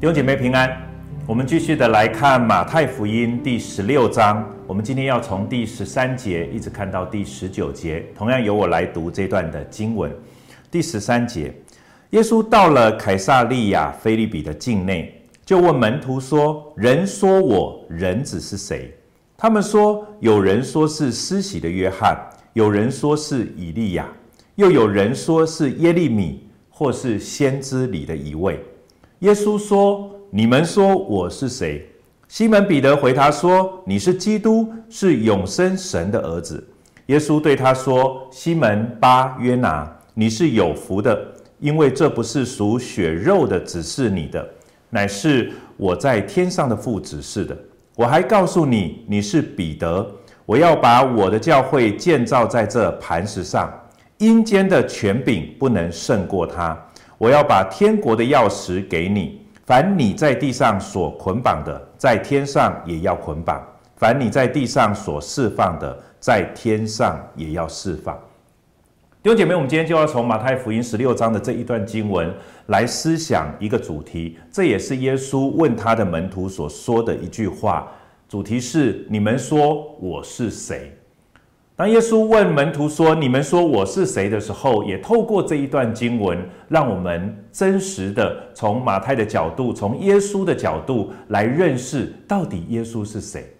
弟兄姐妹平安，我们继续的来看马太福音第十六章。我们今天要从第十三节一直看到第十九节，同样由我来读这段的经文。第十三节，耶稣到了凯撒利亚腓利比的境内，就问门徒说：“人说我人子是谁？”他们说：“有人说是施洗的约翰，有人说是以利亚，又有人说是耶利米，或是先知里的一位。”耶稣说：“你们说我是谁？”西门彼得回答说：“你是基督，是永生神的儿子。”耶稣对他说：“西门巴约拿，你是有福的，因为这不是属血肉的指示你的，乃是我在天上的父指示的。我还告诉你，你是彼得，我要把我的教会建造在这磐石上，阴间的权柄不能胜过他。”我要把天国的钥匙给你，凡你在地上所捆绑的，在天上也要捆绑；凡你在地上所释放的，在天上也要释放。弟兄姐妹，我们今天就要从马太福音十六章的这一段经文来思想一个主题，这也是耶稣问他的门徒所说的一句话，主题是：你们说我是谁？当耶稣问门徒说：“你们说我是谁？”的时候，也透过这一段经文，让我们真实的从马太的角度，从耶稣的角度来认识到底耶稣是谁。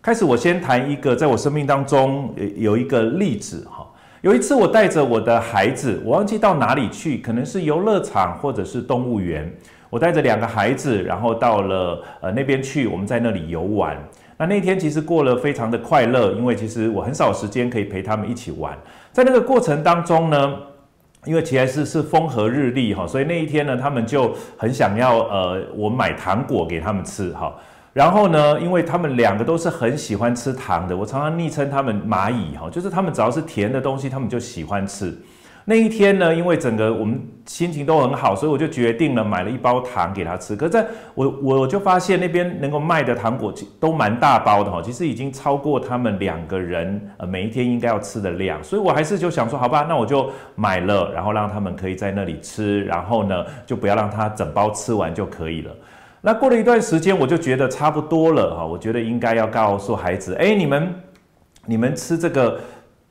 开始，我先谈一个在我生命当中有一个例子哈。有一次，我带着我的孩子，我忘记到哪里去，可能是游乐场或者是动物园。我带着两个孩子，然后到了呃那边去，我们在那里游玩。那那天其实过了非常的快乐，因为其实我很少时间可以陪他们一起玩。在那个过程当中呢，因为其实是是风和日丽哈，所以那一天呢，他们就很想要呃，我买糖果给他们吃哈。然后呢，因为他们两个都是很喜欢吃糖的，我常常昵称他们蚂蚁哈，就是他们只要是甜的东西，他们就喜欢吃。那一天呢，因为整个我们心情都很好，所以我就决定了买了一包糖给他吃。可是在我我就发现那边能够卖的糖果都蛮大包的哈，其实已经超过他们两个人呃每一天应该要吃的量，所以我还是就想说，好吧，那我就买了，然后让他们可以在那里吃，然后呢就不要让他整包吃完就可以了。那过了一段时间，我就觉得差不多了哈，我觉得应该要告诉孩子，哎，你们你们吃这个。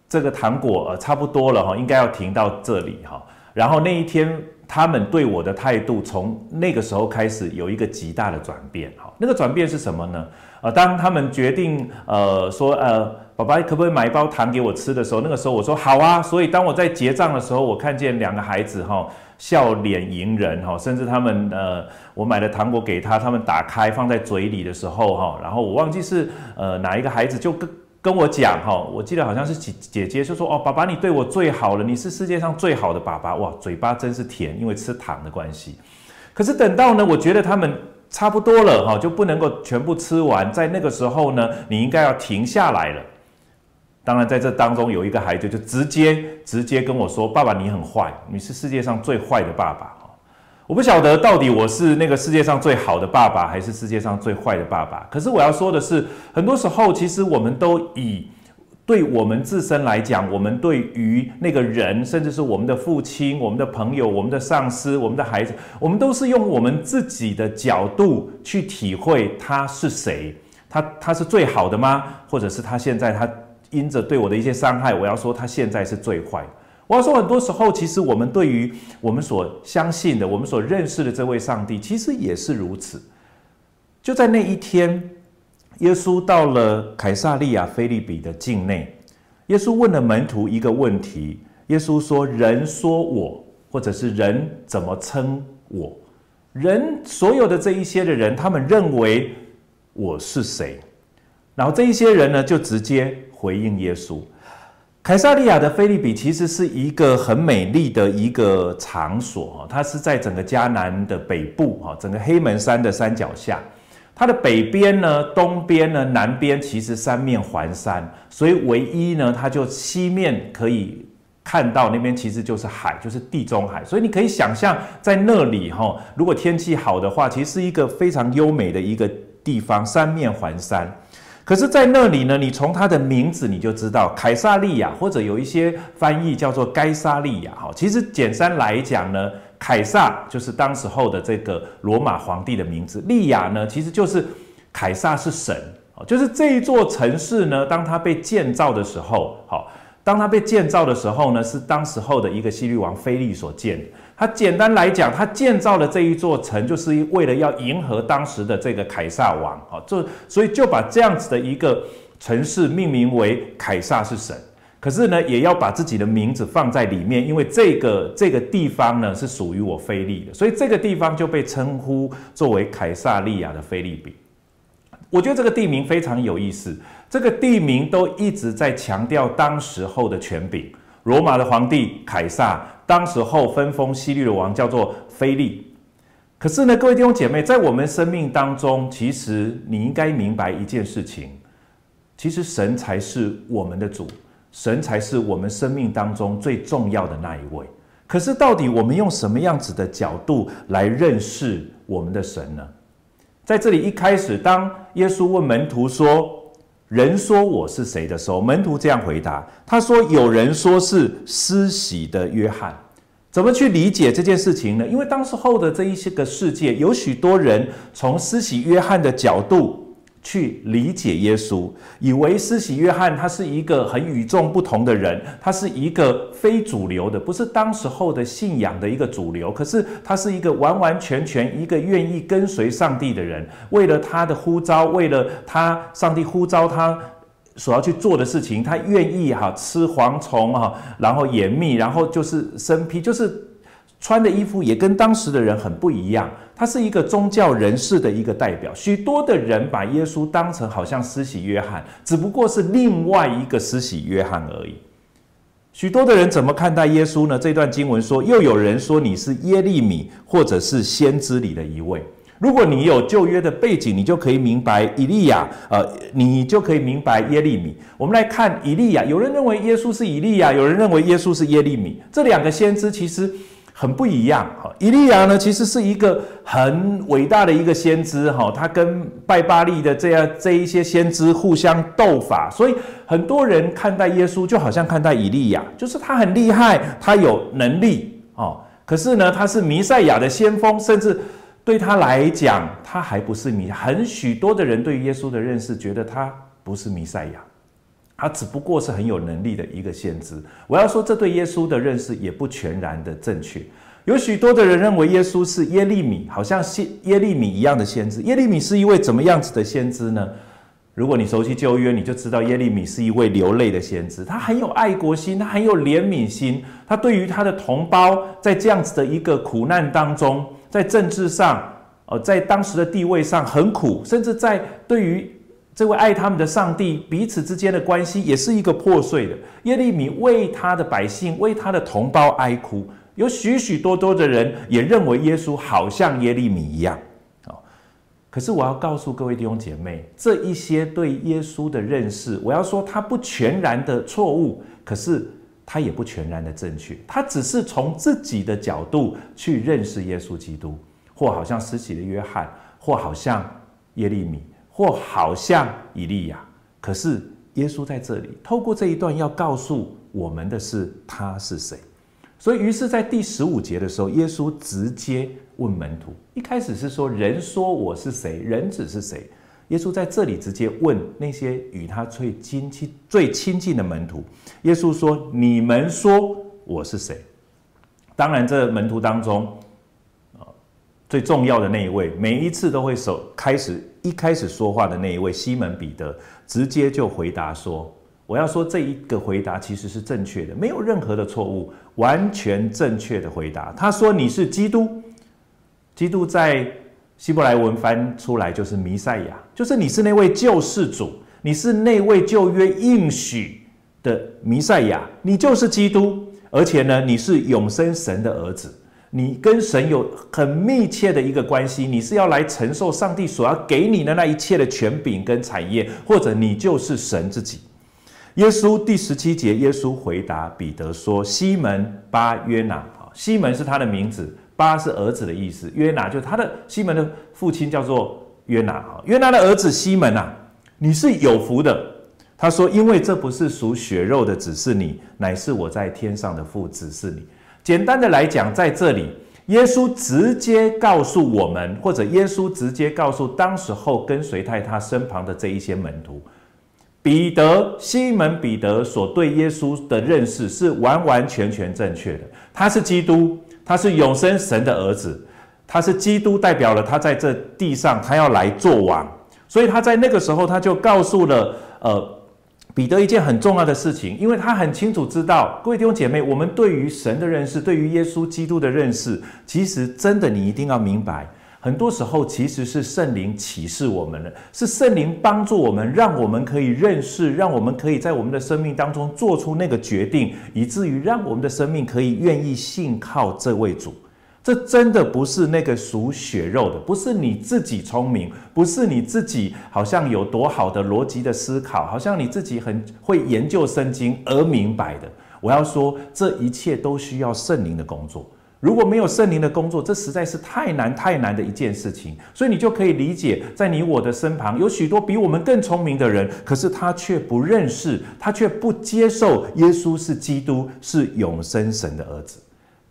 这个糖果呃差不多了哈，应该要停到这里哈。然后那一天，他们对我的态度从那个时候开始有一个极大的转变哈。那个转变是什么呢？呃，当他们决定呃说呃，爸爸可不可以买一包糖给我吃的时候，那个时候我说好啊。所以当我在结账的时候，我看见两个孩子哈笑脸迎人哈，甚至他们呃我买的糖果给他，他们打开放在嘴里的时候哈，然后我忘记是呃哪一个孩子就跟。跟我讲哈，我记得好像是姐姐姐就说哦，爸爸你对我最好了，你是世界上最好的爸爸哇，嘴巴真是甜，因为吃糖的关系。可是等到呢，我觉得他们差不多了哈，就不能够全部吃完，在那个时候呢，你应该要停下来了。当然在这当中有一个孩子就直接直接跟我说，爸爸你很坏，你是世界上最坏的爸爸。我不晓得到底我是那个世界上最好的爸爸，还是世界上最坏的爸爸。可是我要说的是，很多时候其实我们都以对我们自身来讲，我们对于那个人，甚至是我们的父亲、我们的朋友、我们的上司、我们的孩子，我们都是用我们自己的角度去体会他是谁。他他是最好的吗？或者是他现在他因着对我的一些伤害，我要说他现在是最坏。我要说，很多时候，其实我们对于我们所相信的、我们所认识的这位上帝，其实也是如此。就在那一天，耶稣到了凯撒利亚菲利比的境内，耶稣问了门徒一个问题：耶稣说，人说我，或者是人怎么称我？人所有的这一些的人，他们认为我是谁？然后这一些人呢，就直接回应耶稣。凯撒利亚的菲利比其实是一个很美丽的一个场所，它是在整个迦南的北部，哈，整个黑门山的山脚下。它的北边呢、东边呢、南边其实三面环山，所以唯一呢，它就西面可以看到那边其实就是海，就是地中海。所以你可以想象在那里，哈，如果天气好的话，其实是一个非常优美的一个地方，三面环山。可是，在那里呢，你从它的名字你就知道，凯撒利亚或者有一些翻译叫做该撒利亚。哈，其实简单来讲呢，凯撒就是当时候的这个罗马皇帝的名字，利亚呢，其实就是凯撒是神，就是这一座城市呢，当它被建造的时候，好，当它被建造的时候呢，是当时候的一个希律王菲利所建的。他简单来讲，他建造了这一座城，就是为了要迎合当时的这个凯撒王，啊，这所以就把这样子的一个城市命名为凯撒是神。可是呢，也要把自己的名字放在里面，因为这个这个地方呢是属于我菲利的，所以这个地方就被称呼作为凯撒利亚的菲利比。我觉得这个地名非常有意思，这个地名都一直在强调当时候的权柄，罗马的皇帝凯撒。当时候分封西律的王叫做菲利，可是呢，各位弟兄姐妹，在我们生命当中，其实你应该明白一件事情，其实神才是我们的主，神才是我们生命当中最重要的那一位。可是到底我们用什么样子的角度来认识我们的神呢？在这里一开始，当耶稣问门徒说，人说我是谁的时候，门徒这样回答：“他说，有人说是施洗的约翰。怎么去理解这件事情呢？因为当时候的这一些个世界，有许多人从施洗约翰的角度。”去理解耶稣，以为施洗约翰他是一个很与众不同的人，他是一个非主流的，不是当时候的信仰的一个主流。可是他是一个完完全全一个愿意跟随上帝的人，为了他的呼召，为了他上帝呼召他所要去做的事情，他愿意哈吃蝗虫哈，然后掩密，然后就是身披，就是。穿的衣服也跟当时的人很不一样，他是一个宗教人士的一个代表。许多的人把耶稣当成好像施洗约翰，只不过是另外一个施洗约翰而已。许多的人怎么看待耶稣呢？这段经文说，又有人说你是耶利米，或者是先知里的一位。如果你有旧约的背景，你就可以明白以利亚，呃，你就可以明白耶利米。我们来看以利亚，有人认为耶稣是以利亚，有人认为耶稣是耶利米。这两个先知其实。很不一样哈，以利亚呢，其实是一个很伟大的一个先知哈，他跟拜巴力的这样这一些先知互相斗法，所以很多人看待耶稣就好像看待以利亚，就是他很厉害，他有能力哦，可是呢，他是弥赛亚的先锋，甚至对他来讲，他还不是弥，很许多的人对耶稣的认识，觉得他不是弥赛亚。他只不过是很有能力的一个先知。我要说，这对耶稣的认识也不全然的正确。有许多的人认为耶稣是耶利米，好像是耶利米一样的先知。耶利米是一位怎么样子的先知呢？如果你熟悉旧约，你就知道耶利米是一位流泪的先知。他很有爱国心，他很有怜悯心。他对于他的同胞，在这样子的一个苦难当中，在政治上，呃，在当时的地位上很苦，甚至在对于。这位爱他们的上帝，彼此之间的关系也是一个破碎的。耶利米为他的百姓、为他的同胞哀哭，有许许多多的人也认为耶稣好像耶利米一样。可是我要告诉各位弟兄姐妹，这一些对耶稣的认识，我要说他不全然的错误，可是他也不全然的正确。他只是从自己的角度去认识耶稣基督，或好像施洗的约翰，或好像耶利米。或好像以利亚，可是耶稣在这里透过这一段要告诉我们的是他是谁。所以于是，在第十五节的时候，耶稣直接问门徒。一开始是说人说我是谁，人子是谁？耶稣在这里直接问那些与他最亲近、最亲近的门徒。耶稣说：“你们说我是谁？”当然，这门徒当中，最重要的那一位，每一次都会首开始。一开始说话的那一位西门彼得，直接就回答说：“我要说这一个回答其实是正确的，没有任何的错误，完全正确的回答。”他说：“你是基督。”基督在希伯来文翻出来就是弥赛亚，就是你是那位救世主，你是那位旧约应许的弥赛亚，你就是基督，而且呢，你是永生神的儿子。你跟神有很密切的一个关系，你是要来承受上帝所要给你的那一切的权柄跟产业，或者你就是神自己。耶稣第十七节，耶稣回答彼得说：“西门巴约拿，西门是他的名字，巴是儿子的意思，约拿就是他的西门的父亲叫做约拿，约拿的儿子西门啊，你是有福的。”他说：“因为这不是属血肉的指示你，乃是我在天上的父指示你。”简单的来讲，在这里，耶稣直接告诉我们，或者耶稣直接告诉当时候跟随在他身旁的这一些门徒，彼得、西门彼得所对耶稣的认识是完完全全正确的。他是基督，他是永生神的儿子，他是基督，代表了他在这地上，他要来做王。所以他在那个时候，他就告诉了呃。彼得一件很重要的事情，因为他很清楚知道，各位弟兄姐妹，我们对于神的认识，对于耶稣基督的认识，其实真的你一定要明白，很多时候其实是圣灵启示我们的，是圣灵帮助我们，让我们可以认识，让我们可以在我们的生命当中做出那个决定，以至于让我们的生命可以愿意信靠这位主。这真的不是那个属血肉的，不是你自己聪明，不是你自己好像有多好的逻辑的思考，好像你自己很会研究圣经而明白的。我要说，这一切都需要圣灵的工作。如果没有圣灵的工作，这实在是太难太难的一件事情。所以你就可以理解，在你我的身旁有许多比我们更聪明的人，可是他却不认识，他却不接受耶稣是基督，是永生神的儿子。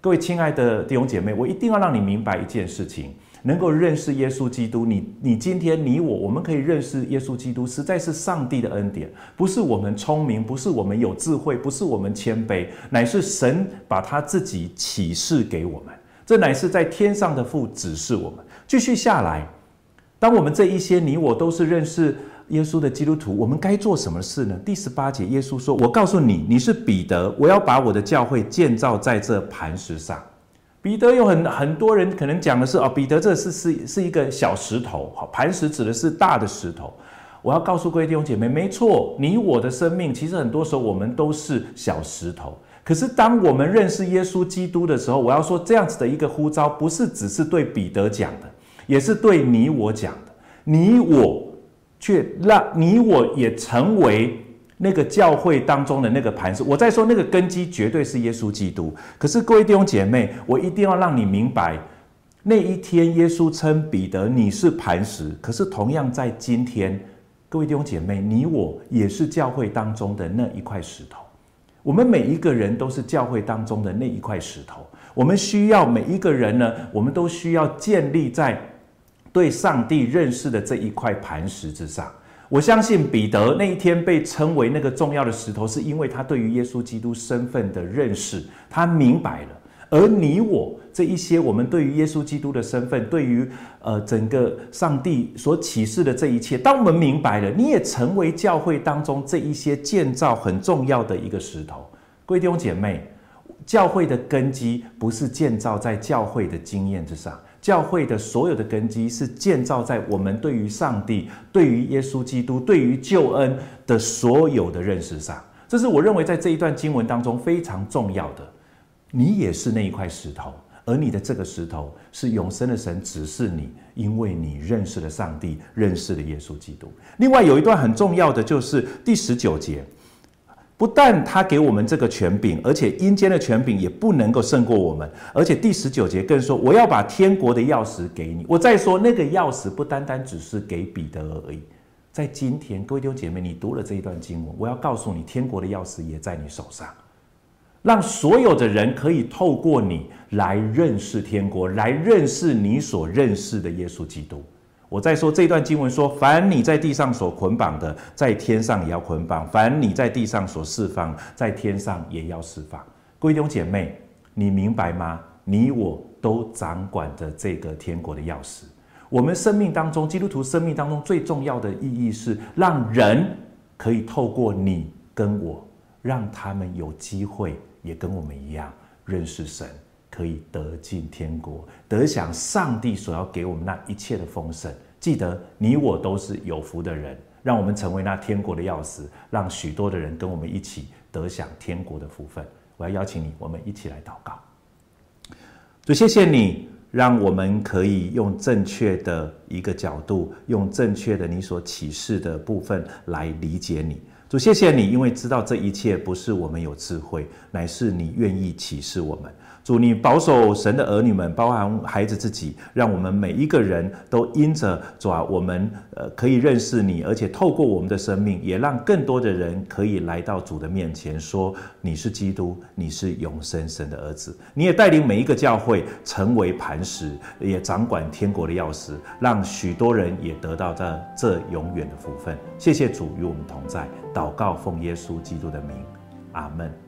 各位亲爱的弟兄姐妹，我一定要让你明白一件事情：能够认识耶稣基督，你你今天你我，我们可以认识耶稣基督，实在是上帝的恩典，不是我们聪明，不是我们有智慧，不是我们谦卑，乃是神把他自己启示给我们。这乃是在天上的父指示我们。继续下来，当我们这一些你我都是认识。耶稣的基督徒，我们该做什么事呢？第十八节，耶稣说：“我告诉你，你是彼得，我要把我的教会建造在这磐石上。”彼得有很很多人可能讲的是哦，彼得这是是是一个小石头，好，磐石指的是大的石头。我要告诉各位弟兄姐妹，没错，你我的生命其实很多时候我们都是小石头。可是当我们认识耶稣基督的时候，我要说这样子的一个呼召，不是只是对彼得讲的，也是对你我讲的。你我。却让你我也成为那个教会当中的那个磐石。我在说那个根基绝对是耶稣基督。可是各位弟兄姐妹，我一定要让你明白，那一天耶稣称彼得你是磐石。可是同样在今天，各位弟兄姐妹，你我也是教会当中的那一块石头。我们每一个人都是教会当中的那一块石头。我们需要每一个人呢，我们都需要建立在。对上帝认识的这一块磐石之上，我相信彼得那一天被称为那个重要的石头，是因为他对于耶稣基督身份的认识，他明白了。而你我这一些，我们对于耶稣基督的身份，对于呃整个上帝所启示的这一切，当我们明白了，你也成为教会当中这一些建造很重要的一个石头。各位弟兄姐妹，教会的根基不是建造在教会的经验之上。教会的所有的根基是建造在我们对于上帝、对于耶稣基督、对于救恩的所有的认识上。这是我认为在这一段经文当中非常重要的。你也是那一块石头，而你的这个石头是永生的神指示你，因为你认识了上帝，认识了耶稣基督。另外有一段很重要的就是第十九节。不但他给我们这个权柄，而且阴间的权柄也不能够胜过我们。而且第十九节更说：“我要把天国的钥匙给你。”我再说，那个钥匙不单单只是给彼得而已。在今天，各位弟兄姐妹，你读了这一段经文，我要告诉你，天国的钥匙也在你手上，让所有的人可以透过你来认识天国，来认识你所认识的耶稣基督。我在说这段经文说：凡你在地上所捆绑的，在天上也要捆绑；凡你在地上所释放，在天上也要释放。各位弟兄姐妹，你明白吗？你我都掌管着这个天国的钥匙。我们生命当中，基督徒生命当中最重要的意义是，让人可以透过你跟我，让他们有机会也跟我们一样认识神。可以得进天国，得享上帝所要给我们那一切的丰盛。记得你我都是有福的人，让我们成为那天国的钥匙，让许多的人跟我们一起得享天国的福分。我要邀请你，我们一起来祷告。主，谢谢你，让我们可以用正确的一个角度，用正确的你所启示的部分来理解你。主，谢谢你，因为知道这一切不是我们有智慧，乃是你愿意启示我们。主，你保守神的儿女们，包含孩子自己，让我们每一个人都因着主啊，我们呃可以认识你，而且透过我们的生命，也让更多的人可以来到主的面前，说你是基督，你是永生神的儿子。你也带领每一个教会成为磐石，也掌管天国的钥匙，让许多人也得到这这永远的福分。谢谢主与我们同在，祷告奉耶稣基督的名，阿门。